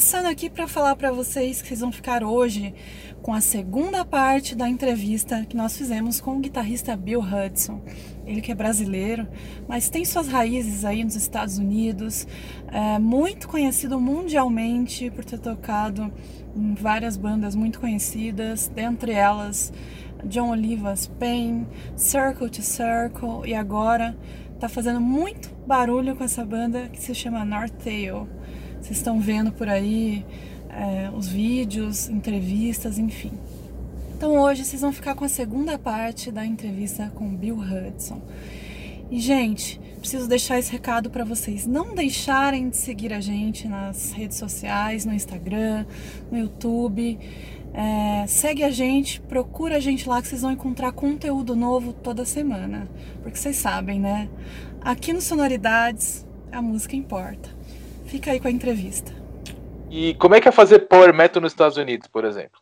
passando aqui para falar para vocês que vocês vão ficar hoje com a segunda parte da entrevista que nós fizemos com o guitarrista Bill Hudson. Ele que é brasileiro, mas tem suas raízes aí nos Estados Unidos, é muito conhecido mundialmente por ter tocado em várias bandas muito conhecidas, dentre elas John Oliva's Pain, Circle to Circle e agora tá fazendo muito barulho com essa banda que se chama North Tail. Vocês estão vendo por aí é, os vídeos, entrevistas, enfim. Então hoje vocês vão ficar com a segunda parte da entrevista com Bill Hudson. E gente, preciso deixar esse recado para vocês não deixarem de seguir a gente nas redes sociais, no Instagram, no YouTube. É, segue a gente, procura a gente lá que vocês vão encontrar conteúdo novo toda semana. Porque vocês sabem, né? Aqui no Sonoridades, a música importa. Fica aí com a entrevista. E como é que é fazer power metal nos Estados Unidos, por exemplo?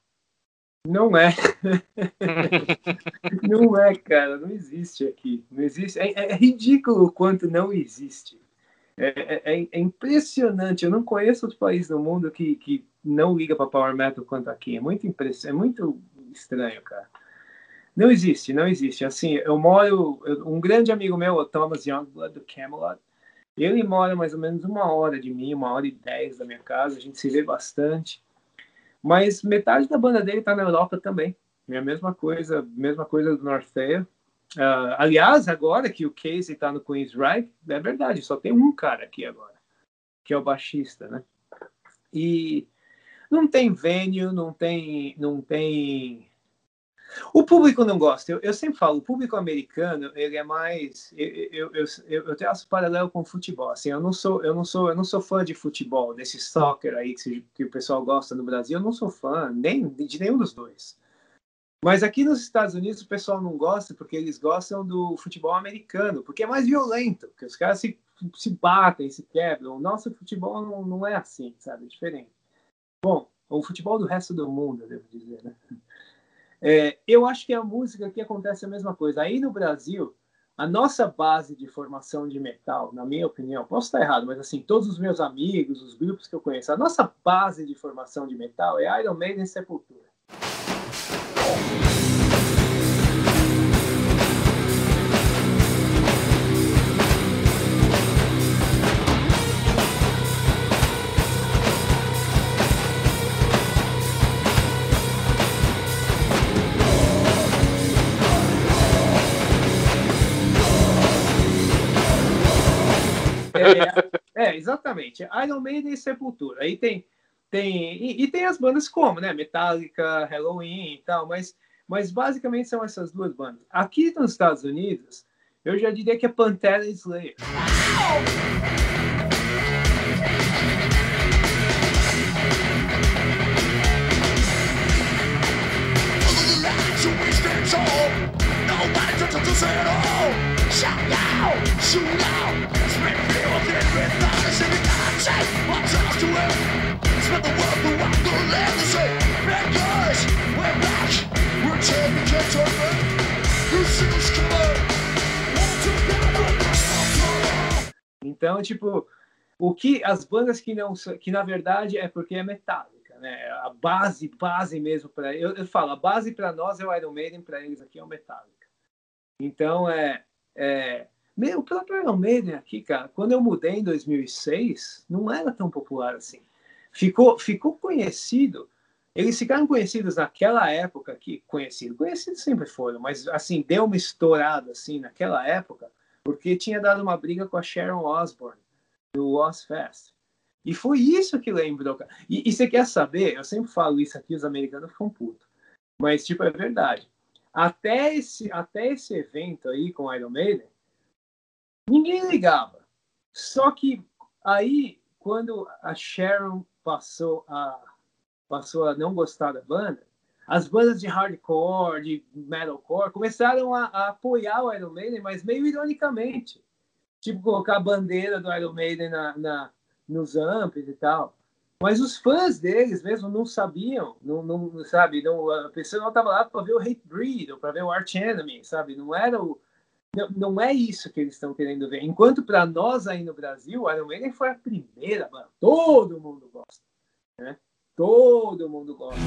Não é. não é, cara. Não existe aqui. Não existe. É, é ridículo o quanto não existe. É, é, é, impressionante. Eu não conheço outro país no mundo que, que não liga para power metal quanto aqui. É muito impress... é muito estranho, cara. Não existe, não existe. Assim, eu moro. Um grande amigo meu, o Thomas Youngblood do Camelot, ele mora mais ou menos uma hora de mim, uma hora e dez da minha casa. A gente se vê bastante. Mas metade da banda dele está na Europa também. É a mesma coisa, mesma coisa do North Fair. Uh, aliás, agora que o Casey está no Queen's é verdade, só tem um cara aqui agora, que é o baixista, né? E não tem venue, não tem, não tem. O público não gosta. Eu, eu sempre falo, o público americano ele é mais. Eu, eu, eu, eu traço paralelo com o futebol. Assim, eu não sou, eu não sou, eu não sou fã de futebol, desse soccer aí que, que o pessoal gosta no Brasil. Eu não sou fã nem de nenhum dos dois. Mas aqui nos Estados Unidos o pessoal não gosta porque eles gostam do futebol americano, porque é mais violento, porque os caras se, se batem, se quebram. O nosso futebol não, não é assim, sabe? É diferente. Bom, o futebol do resto do mundo, eu devo dizer, né? É, eu acho que a música aqui acontece a mesma coisa. Aí no Brasil, a nossa base de formação de metal, na minha opinião, posso estar errado, mas assim, todos os meus amigos, os grupos que eu conheço, a nossa base de formação de metal é Iron Maiden e Sepultura. É, é, exatamente. Iron Maiden e Sepultura. Aí tem tem e, e, tem as bandas como, né, Metallica, Halloween e tal, mas mas basicamente são essas duas bandas. Aqui nos Estados Unidos, eu já diria que é Pantera e Slayer. Então, tipo, o que as bandas que não que na verdade é porque é metálica, né? A base, base mesmo para eu, eu falo, a base para nós é o Iron Maiden, para eles aqui é o Metallica. Então é, é meu, o próprio Iron Maiden aqui, cara, quando eu mudei em 2006, não era tão popular assim. Ficou ficou conhecido eles ficaram conhecidos naquela época que conhecido, conhecidos sempre foram, mas assim deu uma estourada assim naquela época porque tinha dado uma briga com a Sharon Osbourne do Ozfest. E foi isso que lembrou. E, e você quer saber? Eu sempre falo isso aqui, os americanos ficam putos. Mas, tipo, é verdade. Até esse, até esse evento aí com Iron Maiden, ninguém ligava. Só que aí, quando a Sharon passou a passou a não gostar da banda, as bandas de hardcore, de metalcore, começaram a, a, apoiar o Iron Maiden, mas meio ironicamente. Tipo, colocar a bandeira do Iron Maiden na, na nos amps e tal. Mas os fãs deles mesmo não sabiam, não, não sabe, não, a pessoa não estava lá para ver o Hate Breed ou para ver o Arch Enemy, sabe? Não era o não, não é isso que eles estão querendo ver. Enquanto para nós aí no Brasil, Iron Maiden foi a primeira banda. Todo mundo gosta. Né? Todo mundo gosta.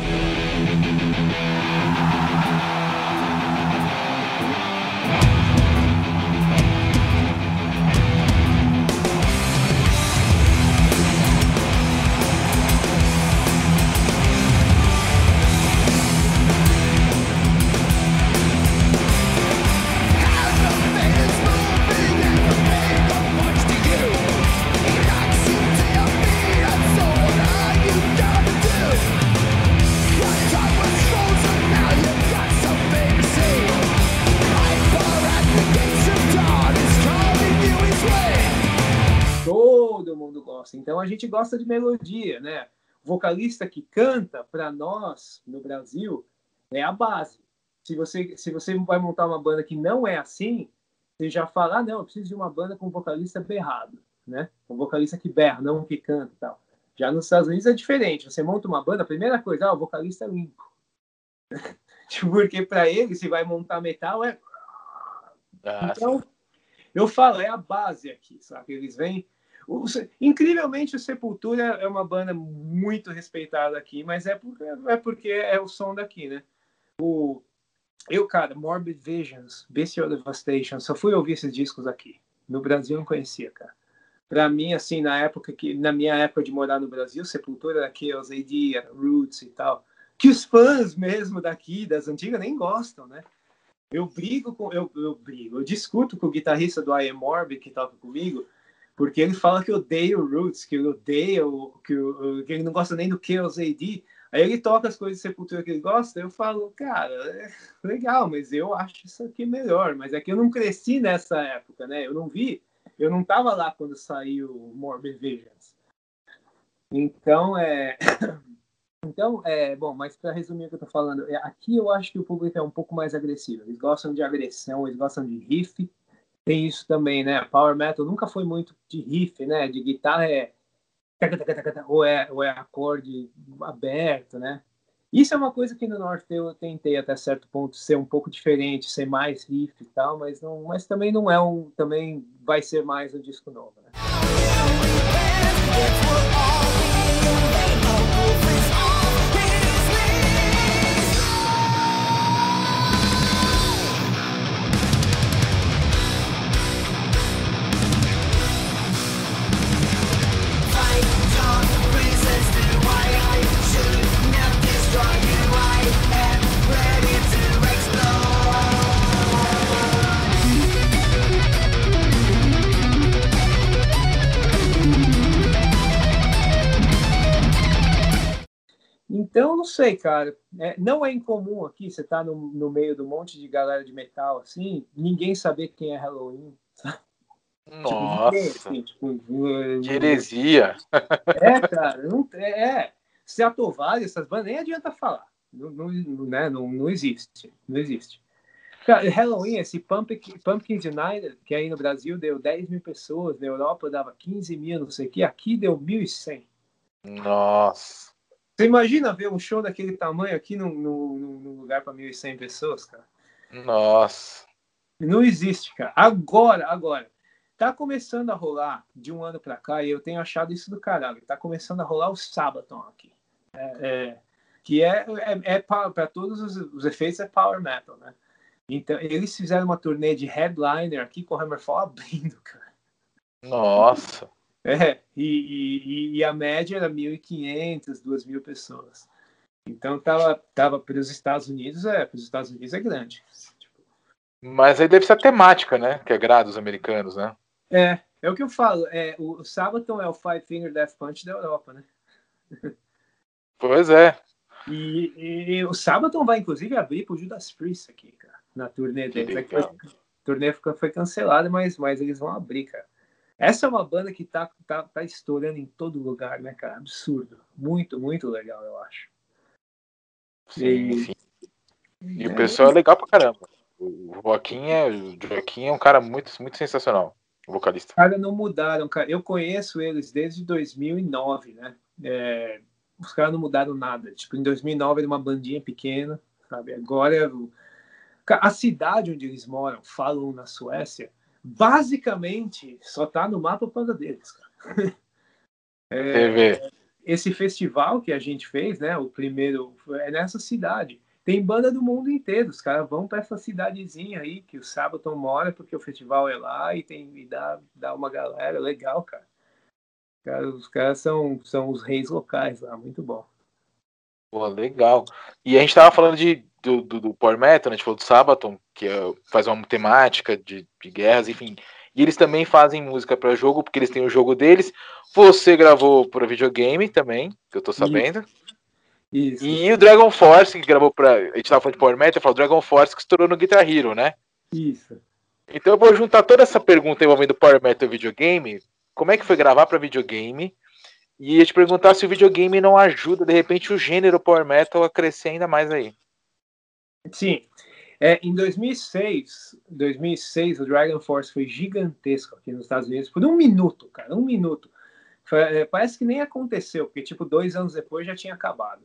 Gente gosta de melodia, né? O vocalista que canta, para nós, no Brasil, é a base. Se você, se você vai montar uma banda que não é assim, você já fala, ah, não, eu preciso de uma banda com um vocalista berrado, né? Um vocalista que berra, não que canta e tal. Já nos Estados Unidos é diferente. Você monta uma banda, a primeira coisa, ah, o vocalista é limpo. Porque para ele, se vai montar metal, é. Ah, Então, eu falo, é a base aqui, sabe? Eles vêm. Incrivelmente, o Sepultura é uma banda muito respeitada aqui, mas é porque é, porque é o som daqui, né? O, eu, cara, Morbid Visions, Bestial Devastation, só fui ouvir esses discos aqui. No Brasil não conhecia, cara. Pra mim, assim, na época que, na minha época de morar no Brasil, Sepultura Chaos AD, era Roots e tal, que os fãs mesmo daqui, das antigas, nem gostam, né? Eu brigo com, eu, eu brigo, eu discuto com o guitarrista do I Am Morbid que toca comigo, porque ele fala que odeia o Roots, que ele odeia o, que, o, que ele não gosta nem do Chaos AD. Aí ele toca as coisas de Sepultura que ele gosta, eu falo, cara, é legal, mas eu acho isso aqui melhor. Mas é que eu não cresci nessa época, né? Eu não vi, eu não tava lá quando saiu Morbid Visions. Então, é. Então, é, bom, mas para resumir o que eu tô falando, é, aqui eu acho que o público é um pouco mais agressivo. Eles gostam de agressão, eles gostam de riff. Tem isso também, né? Power metal nunca foi muito de riff, né? De guitarra é ou é, ou é acorde aberto, né? Isso é uma coisa que no North eu tentei até certo ponto ser um pouco diferente, ser mais riff e tal, mas não, mas também não é um, também vai ser mais um disco novo, né? Não sei, cara. É, não é incomum aqui, você tá no, no meio do monte de galera de metal, assim, ninguém saber quem é Halloween. Nossa, assim, tipo, que heresia. É, cara, não, é. Se atovar essas bandas, nem adianta falar. Não, não, né, não, não existe. Não existe. Cara, Halloween, esse Pumpkin, Pumpkins United, que aí no Brasil deu 10 mil pessoas, na Europa dava 15 mil, não sei o que, aqui deu 1.100. Nossa. Você imagina ver um show daquele tamanho aqui num, num, num lugar para 1.100 pessoas, cara? Nossa. Não existe, cara. Agora, agora. Tá começando a rolar de um ano para cá, e eu tenho achado isso do caralho. Tá começando a rolar o Sabaton aqui. É, é, que é, é, é para todos os, os, efeitos é power metal, né? Então, eles fizeram uma turnê de headliner aqui com o Hammerfall abrindo, cara. Nossa. É, e, e, e a média era 1.500, 2.000 pessoas. Então, tava, tava para os Estados Unidos, é, para os Estados Unidos é grande. Mas aí deve ser a temática, né? Que agrada os americanos, né? É, é o que eu falo. É, o Sabaton é o Five Finger Death Punch da Europa, né? Pois é. E, e, o Sabaton vai, inclusive, abrir pro Judas Priest aqui, cara, na turnê deles. É a turnê foi cancelada, mas, mas eles vão abrir, cara. Essa é uma banda que tá, tá, tá estourando em todo lugar, né, cara? Absurdo. Muito, muito legal, eu acho. Sim, e, sim. E é, o pessoal é legal pra caramba. O Joaquim é, o Joaquim é um cara muito, muito sensacional, o vocalista. Os caras não mudaram, cara. Eu conheço eles desde 2009, né? É, os caras não mudaram nada. Tipo, em 2009 era uma bandinha pequena, sabe? Agora, A cidade onde eles moram, falam na Suécia, basicamente só tá no mapa por causa deles, cara. É, esse festival que a gente fez, né? O primeiro é nessa cidade. Tem banda do mundo inteiro. Os caras vão para essa cidadezinha aí que o Sabaton mora, porque o festival é lá e tem e dá, dá uma galera legal, cara. cara os caras são, são os reis locais lá, muito bom. Pô, legal. E a gente tava falando de, do, do, do Power Metal, né? A gente falou do Sabaton, que é, faz uma temática de, de guerras, enfim. E eles também fazem música para jogo, porque eles têm o jogo deles. Você gravou para videogame também, que eu tô sabendo. Isso. E o Dragon Force, que gravou pra. A gente tava falando de Power Metal, eu falo Dragon Force que estourou no Guitar Hero, né? Isso. Então eu vou juntar toda essa pergunta envolvendo Power Metal e videogame. Como é que foi gravar para videogame? E ia te perguntar se o videogame não ajuda, de repente, o gênero Power Metal a crescer ainda mais aí. Sim. É, em 2006, 2006, o Dragon Force foi gigantesco aqui nos Estados Unidos por um minuto, cara, um minuto. Foi, é, parece que nem aconteceu, porque tipo dois anos depois já tinha acabado.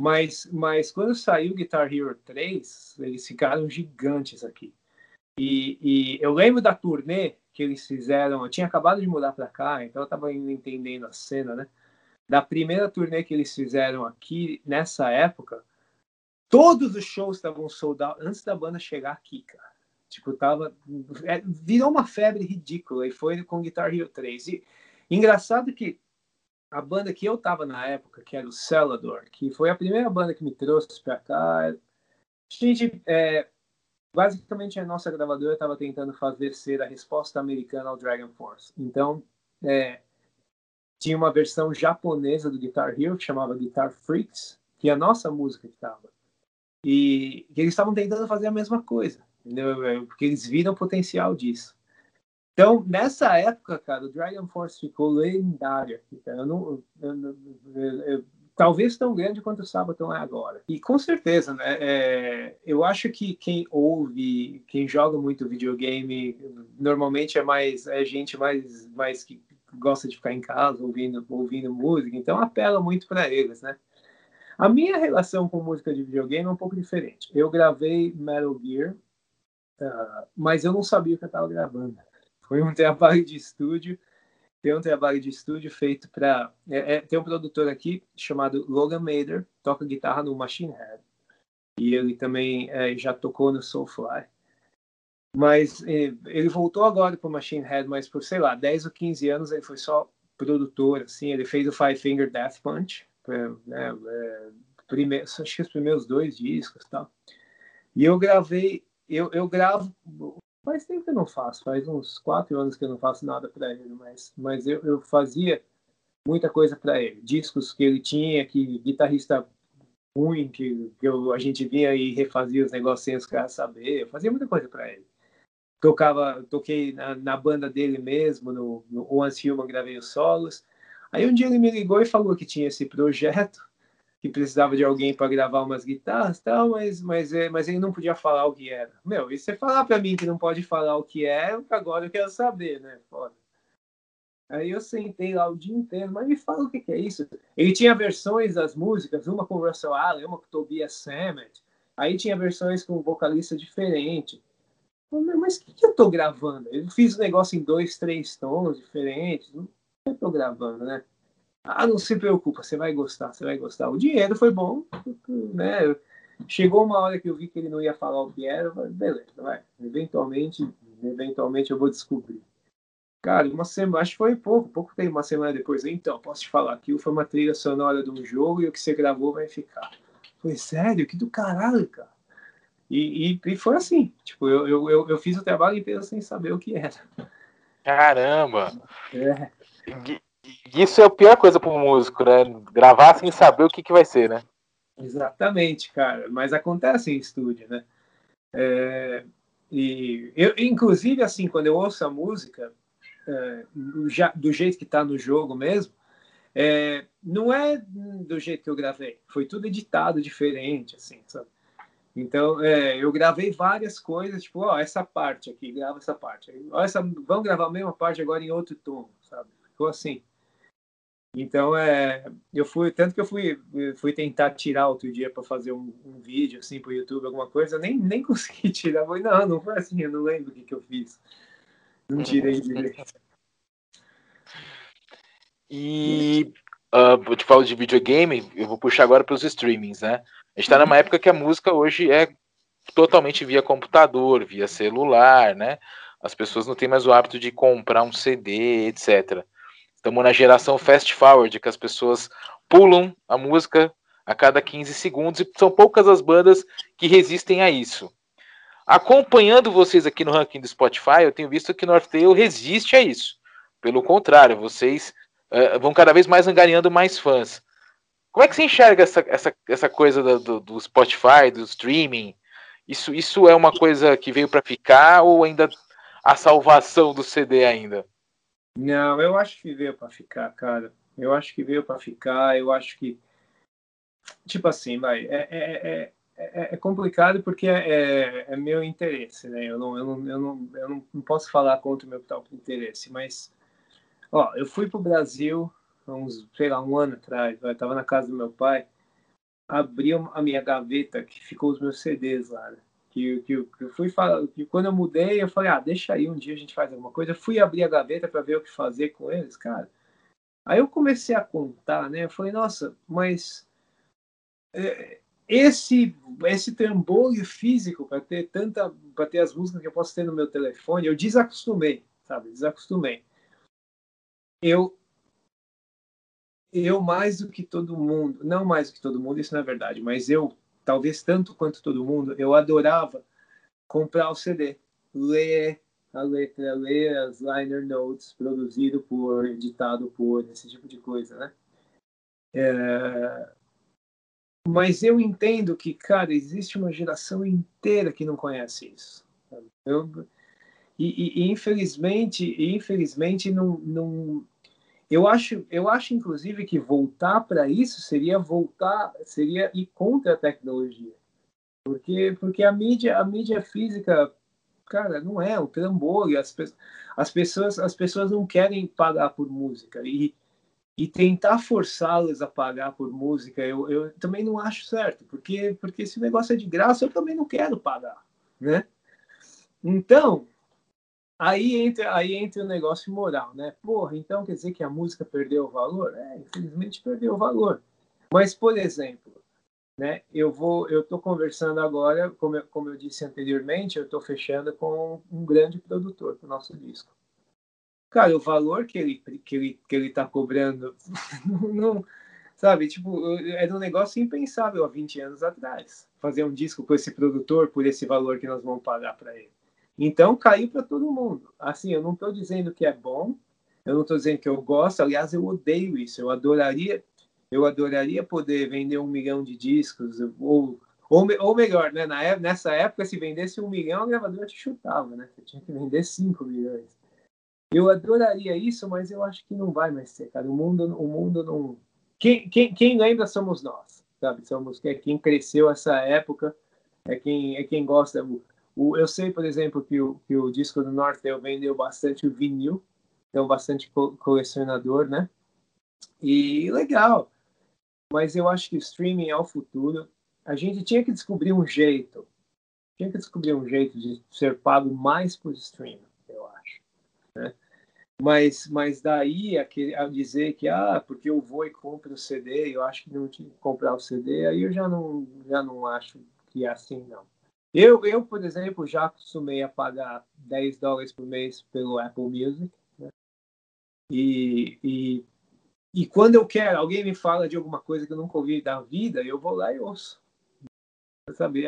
Mas, mas quando saiu Guitar Hero 3, eles ficaram gigantes aqui. E, e eu lembro da turnê que eles fizeram, eu tinha acabado de mudar para cá, então eu estava entendendo a cena, né? Da primeira turnê que eles fizeram aqui nessa época, todos os shows estavam soldados antes da banda chegar aqui, cara. Tipo, tava. É, virou uma febre ridícula e foi com Guitar Hero 3. E engraçado que a banda que eu tava na época, que era o Celador, que foi a primeira banda que me trouxe para cá, gente é, basicamente a nossa gravadora estava tentando fazer ser a resposta americana ao Dragon Force. Então, é, tinha uma versão japonesa do Guitar Hero que chamava Guitar Freaks, que é a nossa música que estava. E, eles estavam tentando fazer a mesma coisa, entendeu? É, porque eles viram o potencial disso. Então, nessa época, cara, o Dragon Force ficou lendário. Eu não, eu, eu, eu, talvez tão grande quanto o Sabaton é agora. E com certeza, né? É, eu acho que quem ouve, quem joga muito videogame, normalmente é mais é gente mais, mais que gosta de ficar em casa ouvindo, ouvindo música, então apela muito para eles, né? A minha relação com música de videogame é um pouco diferente. Eu gravei Metal Gear, uh, mas eu não sabia o que eu estava gravando. Foi um trabalho de estúdio tem um trabalho de estúdio feito para. É, é, tem um produtor aqui chamado Logan Mader, toca guitarra no Machine Head. E ele também é, já tocou no Soulfly. Mas é, ele voltou agora para o Machine Head, mas por, sei lá, 10 ou 15 anos ele foi só produtor, assim. Ele fez o Five Finger Death Punch, né, é, acho que os primeiros dois discos tal. E eu gravei, eu, eu gravo Faz tempo que eu não faço, faz uns quatro anos que eu não faço nada para ele, mas, mas eu, eu fazia muita coisa para ele. Discos que ele tinha, que guitarrista ruim, que, que eu, a gente vinha e refazia os negocinhos para saber. Eu fazia muita coisa para ele. Tocava, toquei na, na, banda dele mesmo, no, no Once Human, gravei os solos. Aí um dia ele me ligou e falou que tinha esse projeto que precisava de alguém para gravar umas guitarras tal, mas, mas, é, mas ele não podia falar o que era. Meu, e você falar para mim que não pode falar o que é, agora eu quero saber, né? Foda. Aí eu sentei lá o dia inteiro, mas me fala o que, que é isso. Ele tinha versões das músicas, uma com Russell Allen, uma com Tobias Sammet. Aí tinha versões com vocalista diferente. Mas o que, que eu tô gravando? Eu fiz o negócio em dois, três tons diferentes. Eu tô gravando, né? Ah, não se preocupa, você vai gostar, você vai gostar. O dinheiro foi bom, né? Chegou uma hora que eu vi que ele não ia falar o que era, mas beleza, vai. Eventualmente, eventualmente eu vou descobrir. Cara, uma semana, acho que foi pouco, pouco tempo, uma semana depois. Então, posso te falar, aquilo foi uma trilha sonora de um jogo e o que você gravou vai ficar. Foi sério, que do caralho, cara. E, e, e foi assim, tipo, eu, eu, eu, eu, fiz o trabalho inteiro sem saber o que era. Caramba! É isso é a pior coisa para um músico, né? Gravar sem saber o que, que vai ser, né? Exatamente, cara. Mas acontece em estúdio, né? É, e eu, inclusive, assim, quando eu ouço a música, é, já, do jeito que está no jogo mesmo, é, não é do jeito que eu gravei. Foi tudo editado diferente, assim, sabe? Então, é, eu gravei várias coisas, tipo, ó, essa parte aqui, grava essa parte. Ó, essa, vamos gravar a mesma parte agora em outro tom, sabe? Ficou assim. Então, é, eu fui, tanto que eu fui, fui tentar tirar outro dia para fazer um, um, vídeo assim para o YouTube, alguma coisa, nem, nem consegui tirar. Eu falei, não, não foi assim, eu não lembro o que, que eu fiz. Não tirei direito. E uh, eu te falo de videogame, eu vou puxar agora para os streamings, né? A gente está numa época que a música hoje é totalmente via computador, via celular, né? As pessoas não têm mais o hábito de comprar um CD, etc. Estamos na geração fast forward, que as pessoas pulam a música a cada 15 segundos e são poucas as bandas que resistem a isso. Acompanhando vocês aqui no ranking do Spotify, eu tenho visto que Northtail resiste a isso. Pelo contrário, vocês uh, vão cada vez mais angariando mais fãs. Como é que você enxerga essa, essa, essa coisa do, do Spotify, do streaming? Isso, isso é uma coisa que veio para ficar ou ainda a salvação do CD ainda? Não, eu acho que veio para ficar, cara. Eu acho que veio para ficar. Eu acho que, tipo assim, vai, é, é, é, é complicado porque é, é, meu interesse, né? Eu não, eu não, eu não, eu não posso falar contra o meu próprio interesse, mas, ó, eu fui pro Brasil uns, sei lá, um ano atrás. Eu estava na casa do meu pai, abri a minha gaveta que ficou os meus CDs lá. Né? Que, que, que fui que quando eu mudei, eu falei, ah, deixa aí, um dia a gente faz alguma coisa. Eu fui abrir a gaveta para ver o que fazer com eles, cara. Aí eu comecei a contar, né? Eu falei, nossa, mas é, esse esse trambolho físico para ter tanta para ter as músicas que eu posso ter no meu telefone, eu desacostumei, sabe? Desacostumei. Eu eu mais do que todo mundo, não mais do que todo mundo, isso não é verdade, mas eu talvez tanto quanto todo mundo, eu adorava comprar o CD, ler a letra, ler as liner notes produzido por, editado por, esse tipo de coisa, né? É... Mas eu entendo que, cara, existe uma geração inteira que não conhece isso. Eu... E, e, e, infelizmente, infelizmente não, não, eu acho, eu acho inclusive que voltar para isso seria voltar, seria ir contra a tecnologia. Porque porque a mídia, a mídia física, cara, não é o trambolho, as, as pessoas as pessoas não querem pagar por música e e tentar forçá-las a pagar por música, eu, eu também não acho certo, porque porque esse negócio é de graça, eu também não quero pagar, né? Então, Aí entra, aí entra o negócio moral, né? Porra, então quer dizer que a música perdeu o valor? É, infelizmente perdeu o valor. Mas, por exemplo, né, eu vou, eu estou conversando agora, como eu, como eu disse anteriormente, eu estou fechando com um grande produtor para o nosso disco. Cara, o valor que ele que ele que ele está cobrando, não, sabe, tipo, era um negócio impensável há 20 anos atrás. Fazer um disco com esse produtor por esse valor que nós vamos pagar para ele. Então caiu para todo mundo. Assim, eu não estou dizendo que é bom, eu não estou dizendo que eu gosto. Aliás, eu odeio isso. Eu adoraria, eu adoraria poder vender um milhão de discos ou ou, ou melhor, né? Na, nessa época, se vendesse um milhão, a gravadora te chutava, né? Você tinha que vender cinco milhões. Eu adoraria isso, mas eu acho que não vai mais ser, cara. O mundo, o mundo não. Quem, quem, quem lembra somos nós, sabe? Somos quem cresceu essa época, é quem, é quem gosta. O, eu sei, por exemplo, que o, que o disco do Northtail vendeu bastante o vinil, então bastante co colecionador, né? E legal. Mas eu acho que o streaming é o futuro. A gente tinha que descobrir um jeito, tinha que descobrir um jeito de ser pago mais por streaming, eu acho. Né? Mas, mas daí a dizer que ah, porque eu vou e compro o CD, eu acho que não tinha que comprar o CD, aí eu já não, já não acho que é assim, não. Eu, eu, por exemplo, já acostumei a pagar 10 dólares por mês pelo Apple Music. Né? E, e, e quando eu quero, alguém me fala de alguma coisa que eu nunca ouvi da vida, eu vou lá e ouço. Sabe?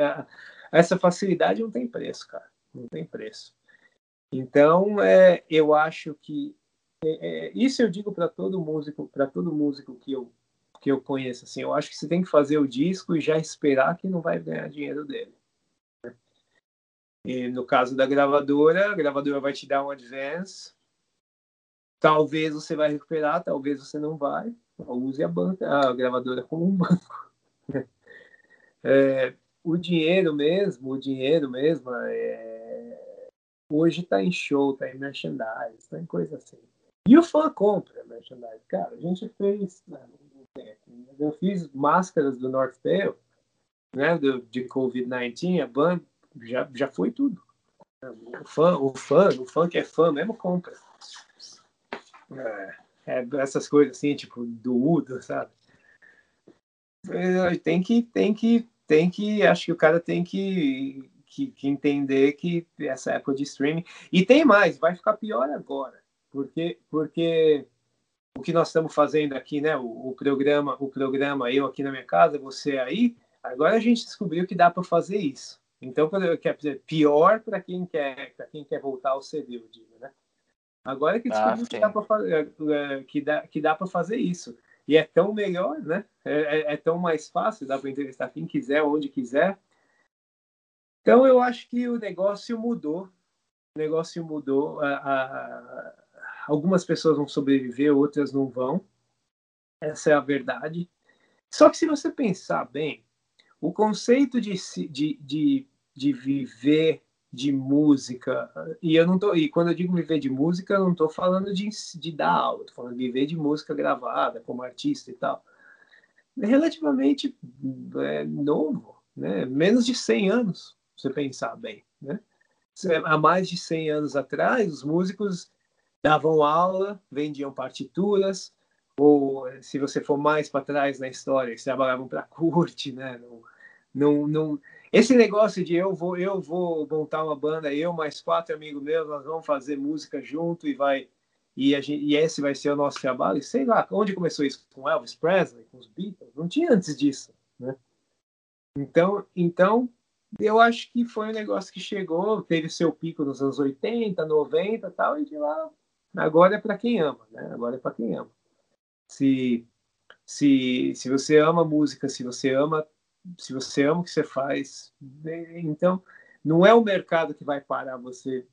Essa facilidade não tem preço, cara. Não tem preço. Então, é, eu acho que é, é, isso eu digo para todo músico, para todo músico que eu que eu conheço assim, eu acho que você tem que fazer o disco e já esperar que não vai ganhar dinheiro dele. E no caso da gravadora, a gravadora vai te dar um advance. Talvez você vai recuperar, talvez você não vai. Use a banca, a gravadora como um banco. É, o dinheiro mesmo, o dinheiro mesmo, é, hoje está em show, está em merchandise, está em coisa assim. E o fã compra merchandise. Cara, a gente fez. Né, eu fiz máscaras do North Tail, né, de Covid-19, a banda já, já foi tudo. O fã, o fã, o fã que é fã mesmo compra. É, é essas coisas assim, tipo, do Udo, sabe? É, tem que, tem que, tem que, acho que o cara tem que, que, que entender que essa época de streaming. E tem mais, vai ficar pior agora, porque, porque o que nós estamos fazendo aqui, né? O, o, programa, o programa eu aqui na minha casa, você aí. Agora a gente descobriu que dá para fazer isso. Então, quer dizer, pior para quem quer, para quem quer voltar ao CD, eu digo, né? Agora que ah, que dá para fazer, é, que dá, que dá para fazer isso. E é tão melhor, né? É, é, é tão mais fácil, dá para entrevistar quem quiser, onde quiser. Então, eu acho que o negócio mudou. O negócio mudou. A, a, algumas pessoas vão sobreviver, outras não vão. Essa é a verdade. Só que se você pensar bem, o conceito de, de, de, de viver de música, e eu não tô, e quando eu digo viver de música, eu não estou falando de, de dar aula, estou falando de viver de música gravada como artista e tal. É relativamente é, novo, né? menos de 100 anos, se você pensar bem. Né? Há mais de 100 anos atrás, os músicos davam aula, vendiam partituras, ou se você for mais para trás na história, eles trabalhavam para a né? Não, não, não, esse negócio de eu vou, eu vou montar uma banda, eu mais quatro amigos meus, nós vamos fazer música junto e vai e, a gente, e esse vai ser o nosso trabalho. Sei lá, onde começou isso? Com Elvis Presley, com os Beatles? Não tinha antes disso, né? Então, então eu acho que foi um negócio que chegou, teve seu pico nos anos 80, 90 tal, e de lá agora é para quem ama, né? Agora é para quem ama. Se, se, se você ama música, se você ama se você ama o que você faz, né, então não é o mercado que vai parar você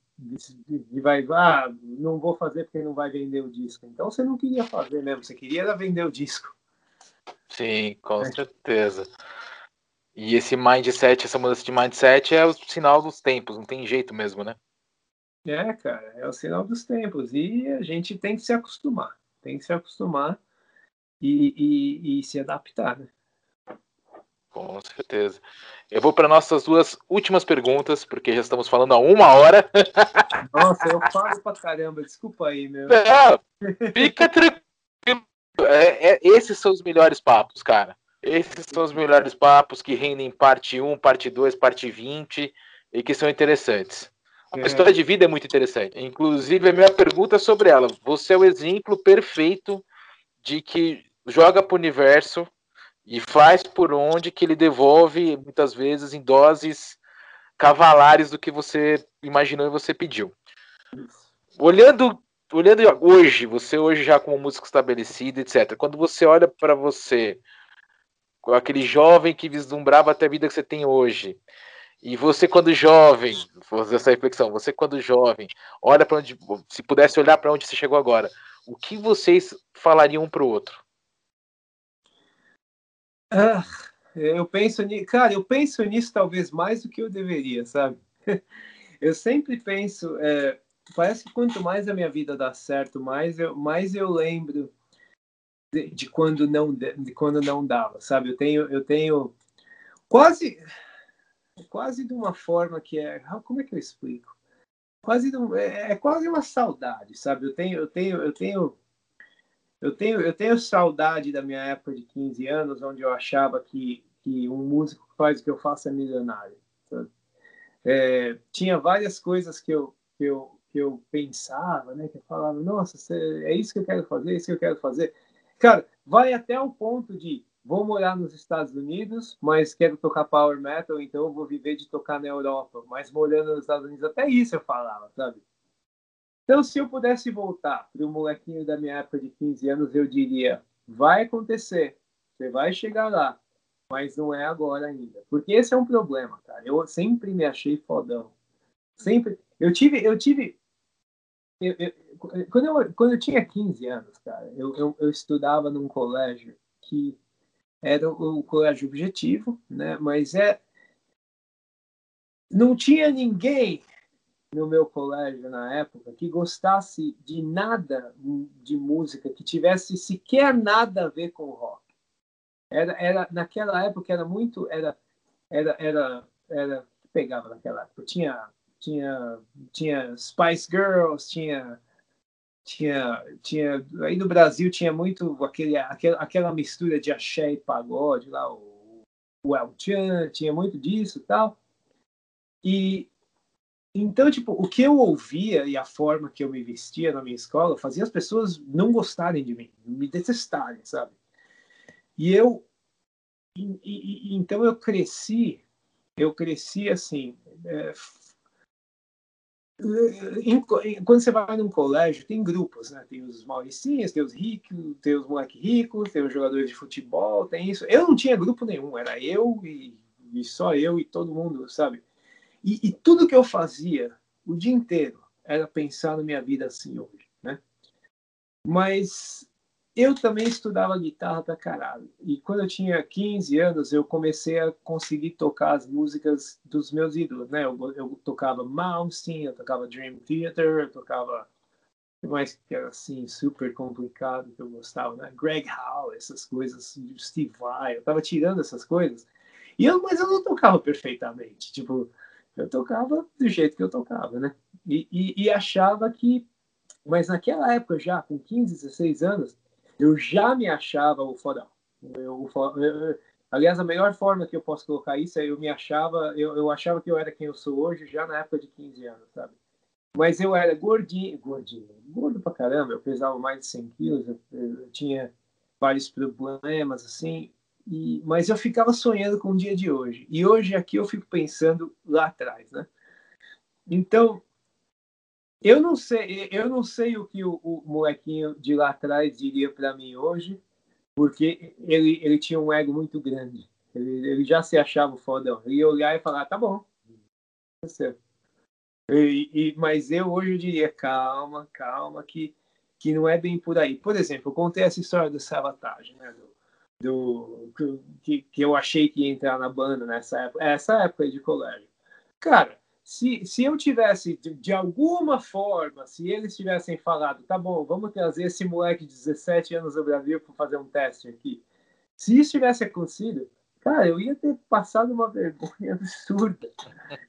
e vai, ah, não vou fazer porque não vai vender o disco. Então você não queria fazer mesmo, você queria vender o disco. Sim, com é. certeza. E esse mindset, essa mudança de mindset é o sinal dos tempos, não tem jeito mesmo, né? É, cara, é o sinal dos tempos. E a gente tem que se acostumar, tem que se acostumar e, e, e se adaptar, né? Com certeza. Eu vou para nossas duas últimas perguntas, porque já estamos falando há uma hora. Nossa, eu falo pra caramba, desculpa aí, meu. fica tranquilo. É, é, esses são os melhores papos, cara. Esses são os melhores papos que rendem parte 1, parte 2, parte 20 e que são interessantes. A é. história de vida é muito interessante. Inclusive, a minha pergunta é sobre ela. Você é o exemplo perfeito de que joga para o universo e faz por onde que ele devolve muitas vezes em doses cavalares do que você imaginou e você pediu. Olhando, olhando hoje, você hoje já como músico estabelecido, etc. Quando você olha para você, com aquele jovem que vislumbrava até a vida que você tem hoje, e você quando jovem, vou fazer essa reflexão, você quando jovem, olha para onde, se pudesse olhar para onde você chegou agora, o que vocês falariam um para o outro? Ah, eu penso nisso, cara, eu penso nisso talvez mais do que eu deveria, sabe? Eu sempre penso, é, parece que quanto mais a minha vida dá certo, mais eu, mais eu lembro de, de quando não de quando não dava, sabe? Eu tenho eu tenho quase quase de uma forma que é como é que eu explico? Quase é, é quase uma saudade, sabe? Eu tenho eu tenho eu tenho eu tenho, eu tenho saudade da minha época de 15 anos, onde eu achava que, que um músico que faz o que eu faço é milionário. É, tinha várias coisas que eu, que eu, que eu pensava, né? Que eu falava, nossa, é isso que eu quero fazer, é isso que eu quero fazer. Cara, vai até o ponto de vou morar nos Estados Unidos, mas quero tocar power metal, então eu vou viver de tocar na Europa. Mas morando nos Estados Unidos, até isso eu falava, sabe? Então, se eu pudesse voltar para o molequinho da minha época de 15 anos, eu diria: vai acontecer, você vai chegar lá, mas não é agora ainda. Porque esse é um problema, cara. Eu sempre me achei fodão. Sempre. Eu tive. Eu tive eu, eu, quando, eu, quando eu tinha 15 anos, cara, eu, eu, eu estudava num colégio que era o, colégio objetivo, né? Mas é. Não tinha ninguém no meu colégio na época que gostasse de nada de música, que tivesse sequer nada a ver com rock. Era, era naquela época era muito era era era era pegava naquela época. Tinha tinha tinha Spice Girls, tinha tinha tinha aí no Brasil tinha muito aquele aquela, aquela mistura de axé e pagode lá o, o El Chan, tinha muito disso, tal. E então, tipo, o que eu ouvia e a forma que eu me vestia na minha escola fazia as pessoas não gostarem de mim, me detestarem, sabe? E eu, e, e, então eu cresci, eu cresci assim. É, quando você vai num colégio, tem grupos, né? Tem os mauricinhos, tem os ricos, tem os moleques ricos, tem os jogadores de futebol, tem isso. Eu não tinha grupo nenhum, era eu e, e só eu e todo mundo, sabe? E, e, tudo que eu fazia o dia inteiro era pensar na minha vida assim hoje, né? Mas eu também estudava guitarra pra caralho. E quando eu tinha 15 anos, eu comecei a conseguir tocar as músicas dos meus ídolos, né? Eu, eu tocava Malmsteen, eu tocava Dream Theater, eu tocava mais que era assim super complicado que eu gostava, né? Greg Howe, essas coisas, Steve Vai, eu tava tirando essas coisas. E eu, mas eu não tocava perfeitamente, tipo, eu tocava do jeito que eu tocava, né? E, e, e, achava que, mas naquela época já, com 15, 16 anos, eu já me achava o fodão. Eu, eu, aliás, a melhor forma que eu posso colocar isso é eu me achava, eu, eu achava que eu era quem eu sou hoje já na época de 15 anos, sabe? Mas eu era gordinho, gordinho, gordo pra caramba, eu pesava mais de 100 quilos, eu, eu tinha vários problemas, assim, e, mas eu ficava sonhando com o dia de hoje. E hoje aqui eu fico pensando lá atrás, né? Então, eu não sei, eu não sei o que o, o molequinho de lá atrás diria para mim hoje, porque ele, ele tinha um ego muito grande. Ele, ele já se achava fodão. Ele ia olhar e falar, tá bom. E, e, mas eu hoje diria, calma, calma, que, que não é bem por aí. Por exemplo, eu contei essa história do sabotagem, né? Do, do que, que eu achei que ia entrar na banda nessa época, essa época de colégio. Cara, se, se eu tivesse, de, de, alguma forma, se eles tivessem falado, tá bom, vamos trazer esse moleque de 17 anos do Brasil para fazer um teste aqui. Se isso tivesse acontecido, cara, eu ia ter passado uma vergonha absurda.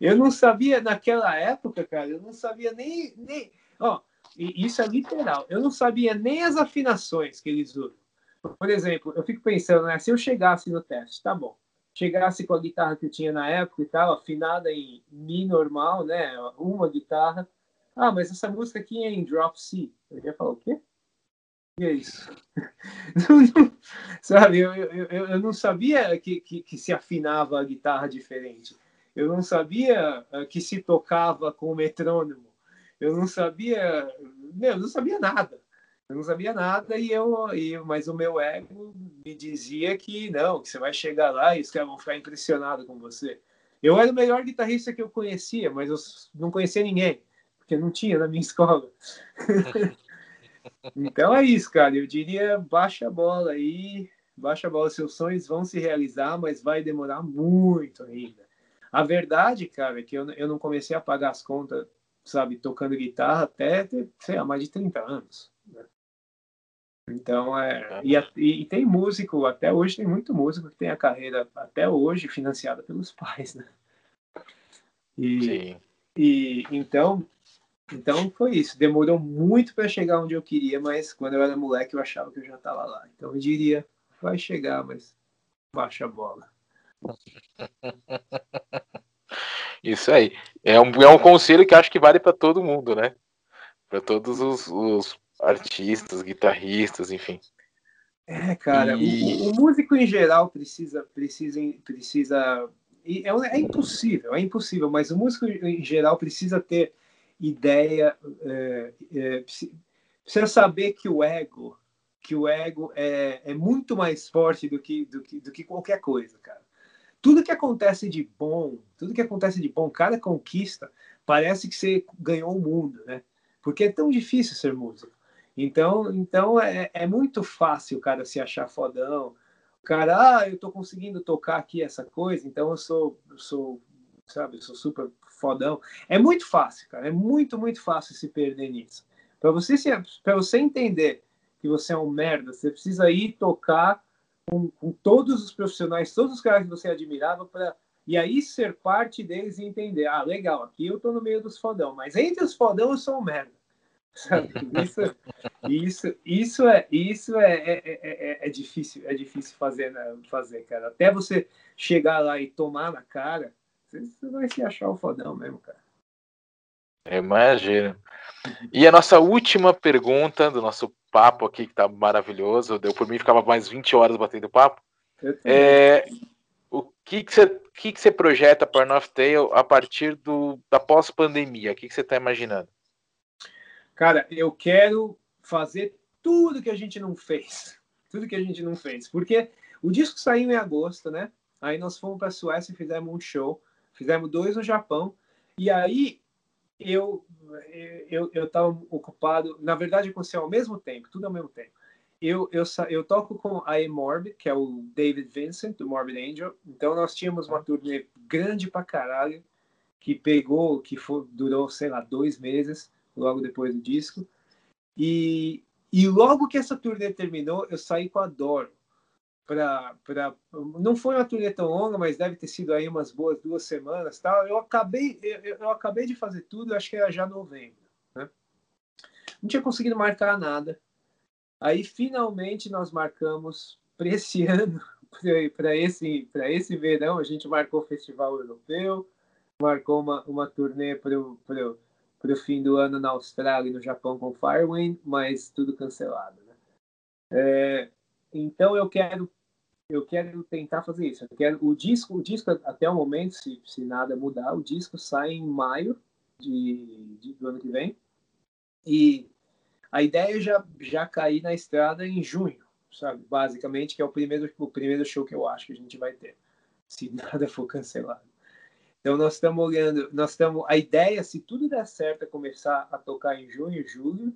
Eu não sabia, naquela época, cara, eu não sabia nem. nem ó, isso é literal. Eu não sabia nem as afinações que eles usam. Por exemplo, eu fico pensando, né, se eu chegasse no teste, tá bom, chegasse com a guitarra que eu tinha na época e tal, afinada em Mi normal, né, uma guitarra, ah, mas essa música aqui é em drop C. Eu ia falar o quê? E é isso. não, não, sabe, eu, eu, eu não sabia que, que, que, se afinava a guitarra diferente. Eu não sabia uh, que se tocava com o metrônomo. Eu não sabia, meu, eu não sabia nada. Eu não sabia nada e eu, e, mas o meu ego me dizia que não, que você vai chegar lá e os caras vão ficar impressionados com você. Eu era o melhor guitarrista que eu conhecia, mas eu não conhecia ninguém, porque não tinha na minha escola. então é isso, cara. Eu diria baixa a bola aí, baixa a bola. Seus sonhos vão se realizar, mas vai demorar muito ainda. A verdade, cara, é que eu, eu não comecei a pagar as contas, sabe, tocando guitarra até, sei lá, mais de 30 anos. Então, é, e, e, tem músico, até hoje tem muito músico que tem a carreira, até hoje, financiada pelos pais, né? E, Sim. e então, então foi isso. Demorou muito para chegar onde eu queria, mas quando eu era moleque eu achava que eu já estava lá. Então eu diria, vai chegar, mas baixa a bola. Isso aí. É um, é um conselho que acho que vale para todo mundo, né? Para todos os, os artistas, guitarristas, enfim. É, cara, e... o, o, músico em geral precisa, precisa, precisa, é, é, impossível, é impossível, mas o músico em geral precisa ter ideia, é, é, precisa saber que o ego, que o ego é, é muito mais forte do que, do que, do que qualquer coisa, cara. Tudo que acontece de bom, tudo que acontece de bom, cada conquista, parece que você ganhou o mundo, né? Porque é tão difícil ser músico. Então, então é, é muito fácil o cara se achar fodão. O cara, ah, eu tô conseguindo tocar aqui essa coisa, então eu sou, sou, sabe, eu sou super fodão. É muito fácil, cara. É muito, muito fácil se perder nisso. Para você, para você entender que você é um merda, você precisa ir tocar com, com todos os profissionais, todos os caras que você admirava, para e aí ser parte deles e entender, ah, legal, aqui eu tô no meio dos fodão, mas entre os fodão eu sou um merda. Isso, isso, isso é, isso é, é, é, é, difícil, é difícil fazer, né? fazer, cara. Até você chegar lá e tomar na cara, você vai se achar o fodão mesmo, cara. Imagina. E a nossa última pergunta do nosso papo aqui, que tá maravilhoso, deu por mim, ficava mais 20 horas batendo papo. É, o que, que você que, que você projeta para North Tail a partir do, da pós-pandemia? O que, que você está imaginando? Cara, eu quero fazer tudo que a gente não fez. Tudo que a gente não fez. Porque o disco saiu em agosto, né? Aí nós fomos para a Suécia e fizemos um show. Fizemos dois no Japão. E aí eu eu estava ocupado, na verdade aconteceu ao mesmo tempo, tudo ao mesmo tempo. Eu, eu, eu toco com a E-Morbid, que é o David Vincent, do Morbid Angel. Então nós tínhamos uma turnê grande pra caralho, que pegou, que foi, durou, sei lá, dois meses logo depois do disco. E, e logo que essa turnê terminou, eu saí com a Doro. Pra, pra, não foi uma turnê tão longa, mas deve ter sido aí umas boas duas semanas. Tal. Eu, acabei, eu, eu acabei de fazer tudo, acho que era já novembro. Né? Não tinha conseguido marcar nada. Aí finalmente nós marcamos para esse ano, para esse, esse verão, a gente marcou o Festival Europeu, marcou uma, uma turnê para o para o fim do ano na Austrália e no Japão com Firewind, mas tudo cancelado. Né? É, então eu quero eu quero tentar fazer isso. Eu quero o disco, o disco até o momento, se, se nada mudar, o disco sai em maio de, de, do ano que vem e a ideia é já já cair na estrada em junho, sabe? Basicamente que é o primeiro o primeiro show que eu acho que a gente vai ter, se nada for cancelado. Então nós estamos olhando, nós estamos a ideia, se tudo der certo, é começar a tocar em junho, julho.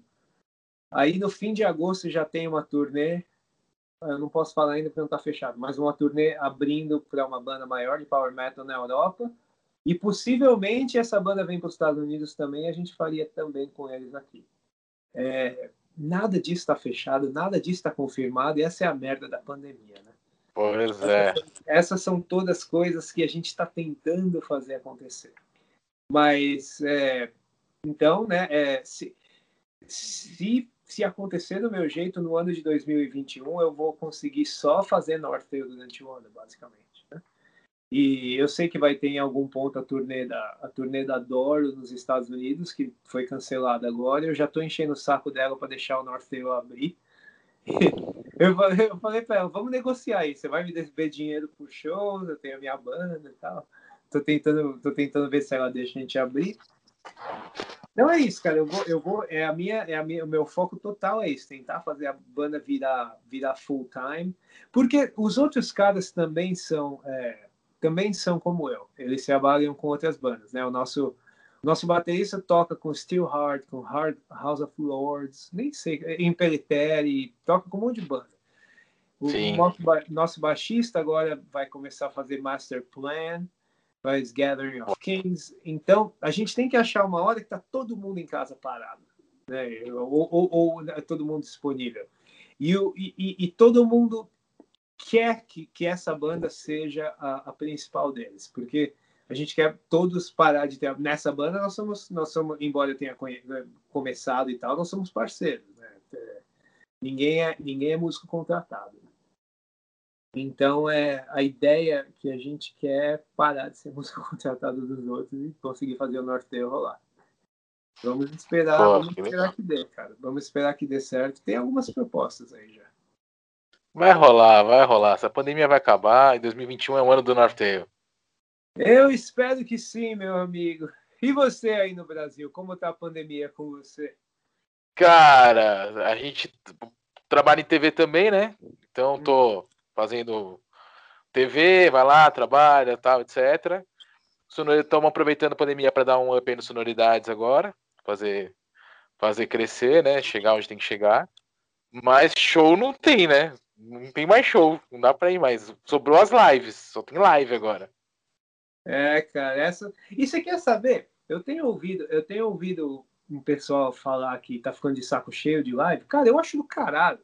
Aí no fim de agosto já tem uma turnê. Eu não posso falar ainda porque não está fechado, mas uma turnê abrindo para uma banda maior de power metal na Europa. E possivelmente essa banda vem para os Estados Unidos também. A gente faria também com eles aqui. É, nada disso está fechado, nada disso está confirmado. E essa é a merda da pandemia, né? Pois é. Essas são todas coisas que a gente está tentando fazer acontecer. Mas, é, então, né, é, se, se, se acontecer do meu jeito no ano de 2021, eu vou conseguir só fazer Northtail durante o ano, basicamente. Né? E eu sei que vai ter em algum ponto a turnê da, a turnê da Doro nos Estados Unidos, que foi cancelada agora. Eu já estou enchendo o saco dela para deixar o Northtail abrir Eu falei, eu falei pra ela, vamos negociar aí. Você vai me receber dinheiro por show, eu tenho a minha banda e tal. Tô tentando, tô tentando ver se ela deixa a gente abrir. Não é isso, cara. Eu vou, eu vou. É a minha, é a minha, o meu foco total é isso, tentar fazer a banda virar, virar full time, porque os outros caras também são, é, também são como eu. Eles trabalham com outras bandas, né? O nosso nosso baterista toca com Steel Heart, com Hard, House of Lords, nem sei, Impellitteri, toca com um monte de banda. O nosso, nosso, baixista agora vai começar a fazer Master Plan, faz Gathering of Kings. Então, a gente tem que achar uma hora que tá todo mundo em casa parado, né? ou, ou, ou né, todo mundo disponível. E, e, e, todo mundo quer que, que essa banda seja a, a principal deles, porque a gente quer todos parar de ter nessa banda nós somos nós somos embora eu tenha né, começado e tal nós somos parceiros né? É, ninguém é ninguém é músico contratado. Então é a ideia que a gente quer parar de ser músico contratado dos outros e conseguir fazer o Norteio rolar. Vamos esperar Pô, vamos que esperar que dê cara. Vamos esperar que dê certo. Tem algumas propostas aí já. Vai rolar vai rolar. Essa pandemia vai acabar e 2021 é o ano do Norteio eu espero que sim, meu amigo. E você aí no Brasil, como tá a pandemia com você? Cara, a gente trabalha em TV também, né? Então tô fazendo TV, vai lá, trabalha, tal, etc. Estamos aproveitando a pandemia para dar um up no sonoridades agora, fazer fazer crescer, né? Chegar onde tem que chegar. Mas show não tem, né? Não tem mais show, não dá para ir mais. Sobrou as lives, só tem live agora. É, cara, essa. E você quer saber? Eu tenho ouvido, eu tenho ouvido um pessoal falar que tá ficando de saco cheio de live. Cara, eu acho do caralho.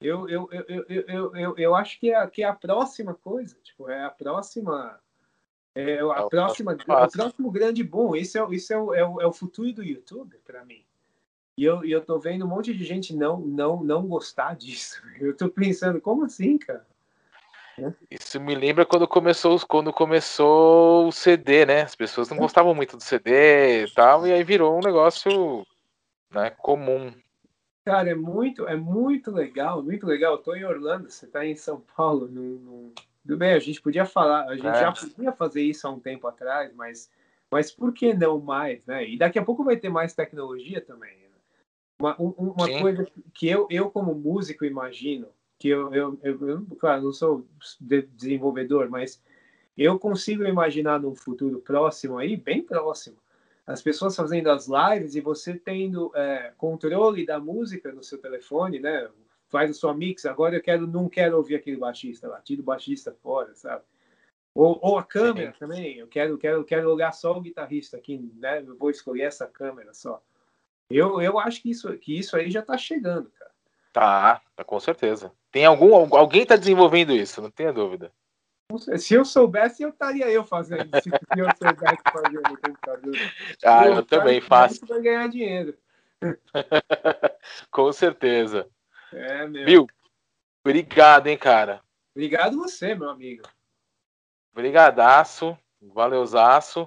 Eu, eu, eu, eu, eu, eu, eu acho que é, que é a próxima coisa. Tipo, é a próxima. É a é próxima, o próximo grande boom. Isso é, isso é, o, é, o, é o futuro do YouTube, para mim. E eu, e eu tô vendo um monte de gente não, não, não gostar disso. Eu tô pensando, como assim, cara? Isso me lembra quando começou, quando começou o CD, né? As pessoas não gostavam muito do CD e tal, e aí virou um negócio né, comum. Cara, é muito, é muito legal, muito legal. Eu tô em Orlando, você tá em São Paulo. No, no... Tudo bem, a gente podia falar, a gente é. já podia fazer isso há um tempo atrás, mas, mas por que não mais, né? E daqui a pouco vai ter mais tecnologia também. Né? Uma, um, uma coisa que eu, eu, como músico, imagino, que eu, eu, eu, eu claro, não sou desenvolvedor, mas eu consigo imaginar num futuro próximo aí, bem próximo, as pessoas fazendo as lives e você tendo é, controle da música no seu telefone, né? Faz a sua mix. Agora eu quero, não quero ouvir aquele baixista lá, tira o baixista fora, sabe? Ou, ou a câmera também. Eu quero, quero, quero olhar só o guitarrista aqui, né? Eu vou escolher essa câmera só. Eu, eu acho que isso, que isso aí já está chegando, cara. Tá, tá, com certeza. Tem algum alguém está desenvolvendo isso, não tenha dúvida. Se eu soubesse, eu estaria eu fazendo. Se eu soubesse fazer no computador. Ah, eu, eu também faço. Vai ganhar dinheiro. com certeza. É, meu. Viu? Obrigado, hein, cara. Obrigado você, meu amigo. Obrigadaço. Valeuzaço.